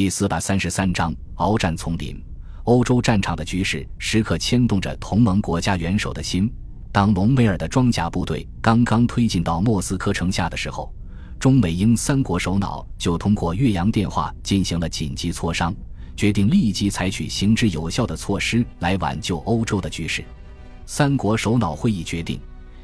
第四百三十三章：鏖战丛林。欧洲战场的局势时刻牵动着同盟国家元首的心。当隆美尔的装甲部队刚刚推进到莫斯科城下的时候，中美英三国首脑就通过越洋电话进行了紧急磋商，决定立即采取行之有效的措施来挽救欧洲的局势。三国首脑会议决定，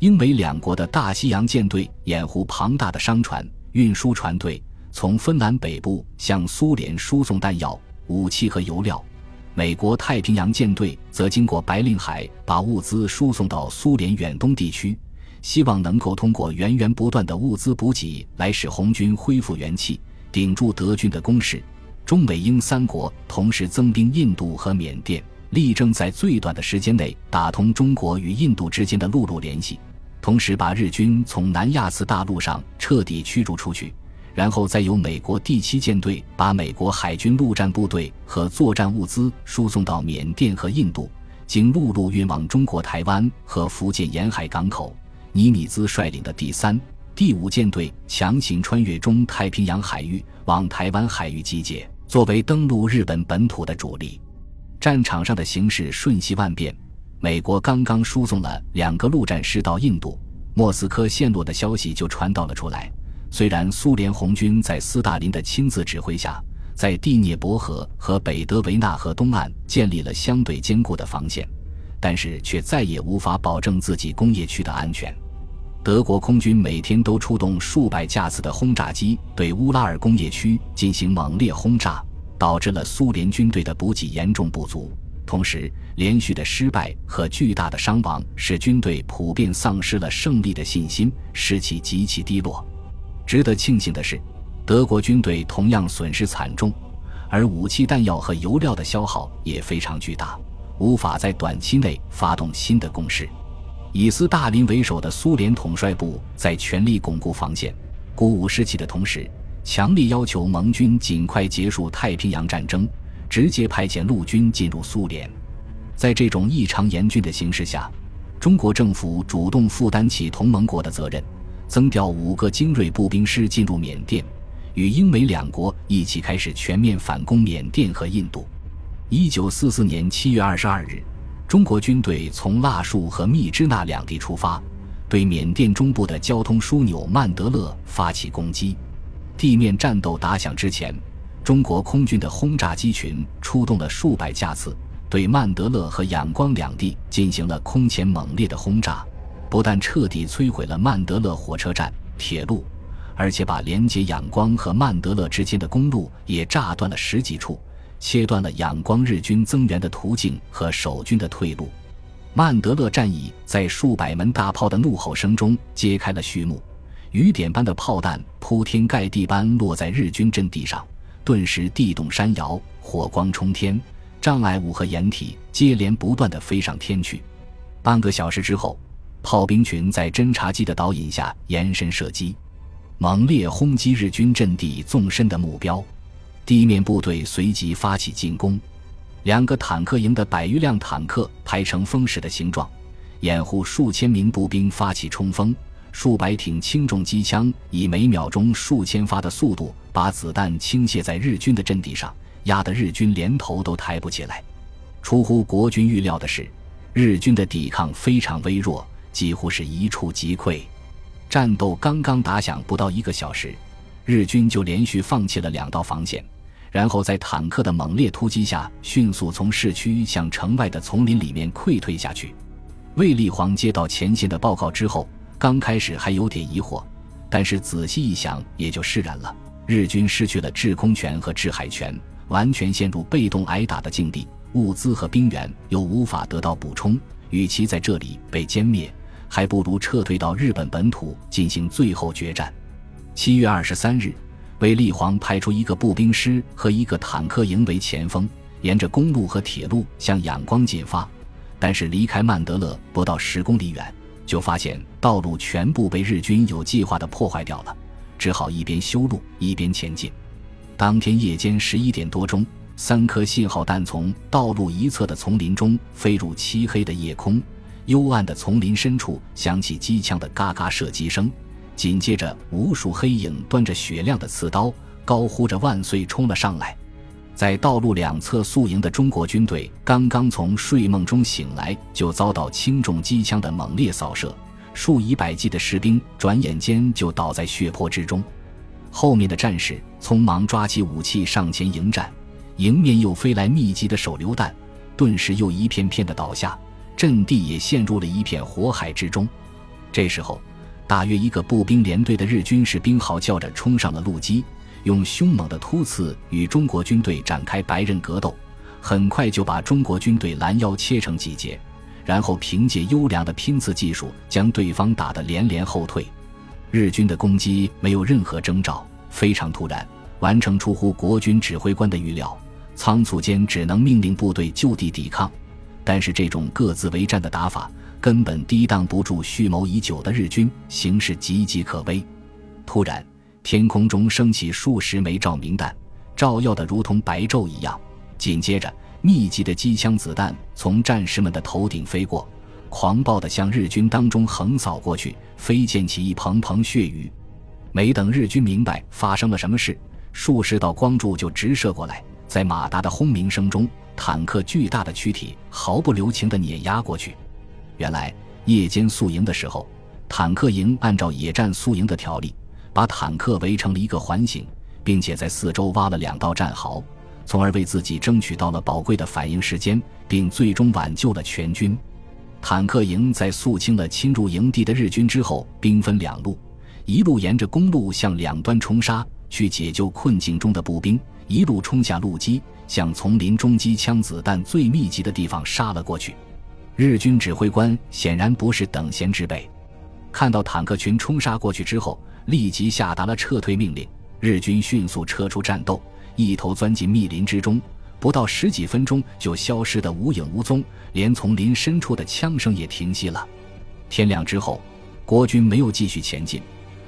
英美两国的大西洋舰队掩护庞大的商船、运输船队。从芬兰北部向苏联输送弹药、武器和油料，美国太平洋舰队则经过白令海把物资输送到苏联远东地区，希望能够通过源源不断的物资补给来使红军恢复元气，顶住德军的攻势。中美英三国同时增兵印度和缅甸，力争在最短的时间内打通中国与印度之间的陆路联系，同时把日军从南亚次大陆上彻底驱逐出去。然后再由美国第七舰队把美国海军陆战部队和作战物资输送到缅甸和印度，经陆路运往中国台湾和福建沿海港口。尼米兹率领的第三、第五舰队强行穿越中太平洋海域，往台湾海域集结，作为登陆日本本土的主力。战场上的形势瞬息万变，美国刚刚输送了两个陆战师到印度，莫斯科陷落的消息就传到了出来。虽然苏联红军在斯大林的亲自指挥下，在第聂伯河和北德维纳河东岸建立了相对坚固的防线，但是却再也无法保证自己工业区的安全。德国空军每天都出动数百架次的轰炸机对乌拉尔工业区进行猛烈轰炸，导致了苏联军队的补给严重不足。同时，连续的失败和巨大的伤亡使军队普遍丧失了胜利的信心，士气极其低落。值得庆幸的是，德国军队同样损失惨重，而武器弹药和油料的消耗也非常巨大，无法在短期内发动新的攻势。以斯大林为首的苏联统帅部在全力巩固防线、鼓舞士气的同时，强力要求盟军尽快结束太平洋战争，直接派遣陆军进入苏联。在这种异常严峻的形势下，中国政府主动负担起同盟国的责任。增调五个精锐步兵师进入缅甸，与英美两国一起开始全面反攻缅甸和印度。一九四四年七月二十二日，中国军队从腊戍和密支那两地出发，对缅甸中部的交通枢纽曼德勒发起攻击。地面战斗打响之前，中国空军的轰炸机群出动了数百架次，对曼德勒和仰光两地进行了空前猛烈的轰炸。不但彻底摧毁了曼德勒火车站、铁路，而且把连接仰光和曼德勒之间的公路也炸断了十几处，切断了仰光日军增援的途径和守军的退路。曼德勒战役在数百门大炮的怒吼声中揭开了序幕，雨点般的炮弹铺天盖地般落在日军阵地上，顿时地动山摇，火光冲天，障碍物和掩体接连不断地飞上天去。半个小时之后。炮兵群在侦察机的导引下延伸射击，猛烈轰击日军阵地纵深的目标。地面部队随即发起进攻，两个坦克营的百余辆坦克排成风矢的形状，掩护数千名步兵发起冲锋。数百挺轻重机枪以每秒钟数千发的速度把子弹倾泻在日军的阵地上，压得日军连头都抬不起来。出乎国军预料的是，日军的抵抗非常微弱。几乎是一触即溃，战斗刚刚打响不到一个小时，日军就连续放弃了两道防线，然后在坦克的猛烈突击下，迅速从市区向城外的丛林里面溃退下去。卫立煌接到前线的报告之后，刚开始还有点疑惑，但是仔细一想，也就释然了。日军失去了制空权和制海权，完全陷入被动挨打的境地，物资和兵员又无法得到补充，与其在这里被歼灭。还不如撤退到日本本土进行最后决战。七月二十三日，卫立煌派出一个步兵师和一个坦克营为前锋，沿着公路和铁路向仰光进发。但是离开曼德勒不到十公里远，就发现道路全部被日军有计划地破坏掉了，只好一边修路一边前进。当天夜间十一点多钟，三颗信号弹从道路一侧的丛林中飞入漆黑的夜空。幽暗的丛林深处响起机枪的嘎嘎射击声，紧接着，无数黑影端着雪亮的刺刀，高呼着万岁冲了上来。在道路两侧宿营的中国军队刚刚从睡梦中醒来，就遭到轻重机枪的猛烈扫射，数以百计的士兵转眼间就倒在血泊之中。后面的战士匆忙抓起武器上前迎战，迎面又飞来密集的手榴弹，顿时又一片片的倒下，阵地也陷入了一片火海之中。这时候，大约一个步兵连队的日军士兵嚎叫着冲上了路基。用凶猛的突刺与中国军队展开白刃格斗，很快就把中国军队拦腰切成几截，然后凭借优良的拼刺技术将对方打得连连后退。日军的攻击没有任何征兆，非常突然，完成出乎国军指挥官的预料，仓促间只能命令部队就地抵抗。但是这种各自为战的打法根本抵挡不住蓄谋已久的日军，形势岌岌可危。突然。天空中升起数十枚照明弹，照耀的如同白昼一样。紧接着，密集的机枪子弹从战士们的头顶飞过，狂暴地向日军当中横扫过去，飞溅起一蓬蓬血雨。没等日军明白发生了什么事，数十道光柱就直射过来，在马达的轰鸣声中，坦克巨大的躯体毫不留情地碾压过去。原来，夜间宿营的时候，坦克营按照野战宿营的条例。把坦克围成了一个环形，并且在四周挖了两道战壕，从而为自己争取到了宝贵的反应时间，并最终挽救了全军。坦克营在肃清了侵入营地的日军之后，兵分两路：一路沿着公路向两端冲杀，去解救困境中的步兵；一路冲下路基，向丛林中机枪子弹最密集的地方杀了过去。日军指挥官显然不是等闲之辈，看到坦克群冲杀过去之后。立即下达了撤退命令，日军迅速撤出战斗，一头钻进密林之中，不到十几分钟就消失得无影无踪，连丛林深处的枪声也停息了。天亮之后，国军没有继续前进，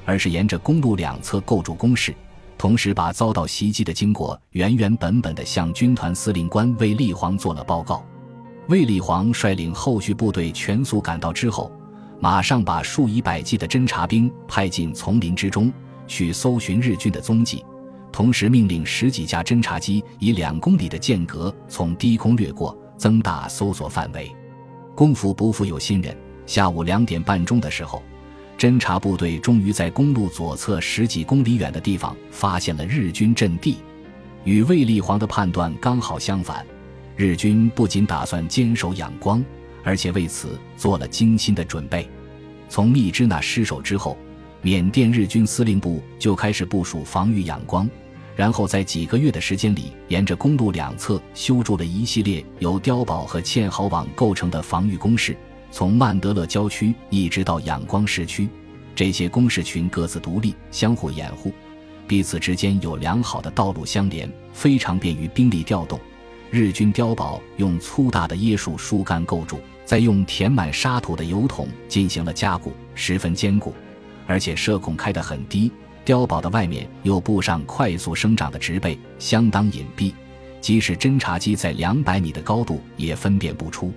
而是沿着公路两侧构筑工事，同时把遭到袭击的经过原原本本地向军团司令官卫立煌做了报告。卫立煌率领后续部队全速赶到之后。马上把数以百计的侦察兵派进丛林之中去搜寻日军的踪迹，同时命令十几架侦察机以两公里的间隔从低空掠过，增大搜索范围。功夫不负有心人，下午两点半钟的时候，侦察部队终于在公路左侧十几公里远的地方发现了日军阵地。与卫立煌的判断刚好相反，日军不仅打算坚守仰光。而且为此做了精心的准备。从密支那失守之后，缅甸日军司令部就开始部署防御仰光，然后在几个月的时间里，沿着公路两侧修筑了一系列由碉堡和堑壕网构成的防御工事，从曼德勒郊区一直到仰光市区。这些工事群各自独立，相互掩护，彼此之间有良好的道路相连，非常便于兵力调动。日军碉堡用粗大的椰树树干构筑。再用填满沙土的油桶进行了加固，十分坚固，而且射孔开得很低。碉堡的外面又布上快速生长的植被，相当隐蔽，即使侦察机在两百米的高度也分辨不出。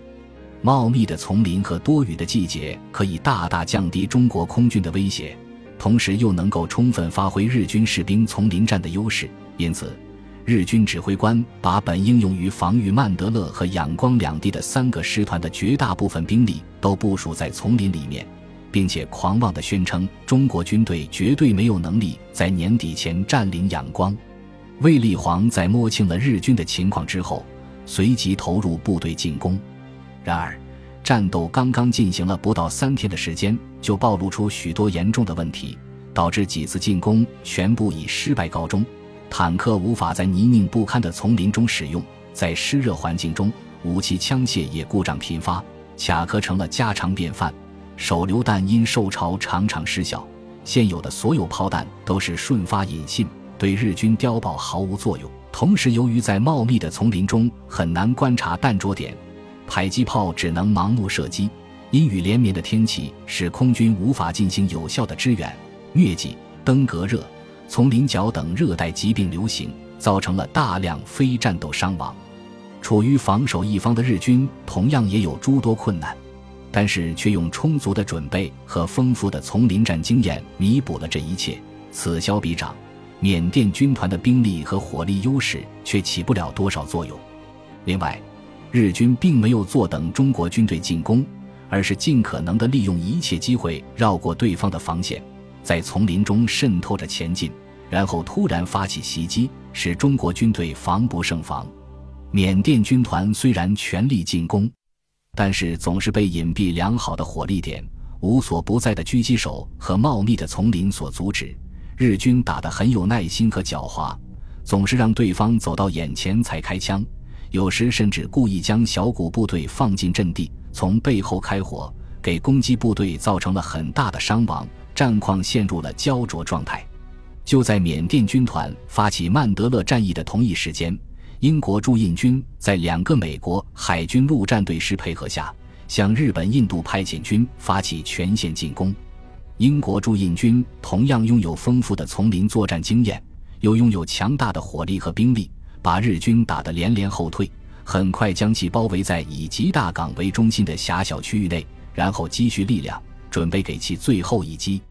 茂密的丛林和多雨的季节可以大大降低中国空军的威胁，同时又能够充分发挥日军士兵丛林战的优势，因此。日军指挥官把本应用于防御曼德勒和仰光两地的三个师团的绝大部分兵力都部署在丛林里面，并且狂妄地宣称中国军队绝对没有能力在年底前占领仰光。卫立煌在摸清了日军的情况之后，随即投入部队进攻。然而，战斗刚刚进行了不到三天的时间，就暴露出许多严重的问题，导致几次进攻全部以失败告终。坦克无法在泥泞不堪的丛林中使用，在湿热环境中，武器枪械也故障频发，卡壳成了家常便饭。手榴弹因受潮常常失效，现有的所有炮弹都是瞬发引信，对日军碉堡毫无作用。同时，由于在茂密的丛林中很难观察弹着点，迫击炮只能盲目射击。阴雨连绵的天气使空军无法进行有效的支援，疟疾、登革热。丛林角等热带疾病流行，造成了大量非战斗伤亡。处于防守一方的日军同样也有诸多困难，但是却用充足的准备和丰富的丛林战经验弥补了这一切。此消彼长，缅甸军团的兵力和火力优势却起不了多少作用。另外，日军并没有坐等中国军队进攻，而是尽可能地利用一切机会绕过对方的防线，在丛林中渗透着前进，然后突然发起袭击，使中国军队防不胜防。缅甸军团虽然全力进攻，但是总是被隐蔽良好的火力点、无所不在的狙击手和茂密的丛林所阻止。日军打得很有耐心和狡猾，总是让对方走到眼前才开枪，有时甚至故意将小股部队放进阵地，从背后开火，给攻击部队造成了很大的伤亡，战况陷入了焦灼状态。就在缅甸军团发起曼德勒战役的同一时间，英国驻印军在两个美国海军陆战队师配合下，向日本印度派遣军发起全线进攻。英国驻印军同样拥有丰富的丛林作战经验，又拥有强大的火力和兵力，把日军打得连连后退，很快将其包围在以吉大港为中心的狭小区域内，然后积蓄力量，准备给其最后一击。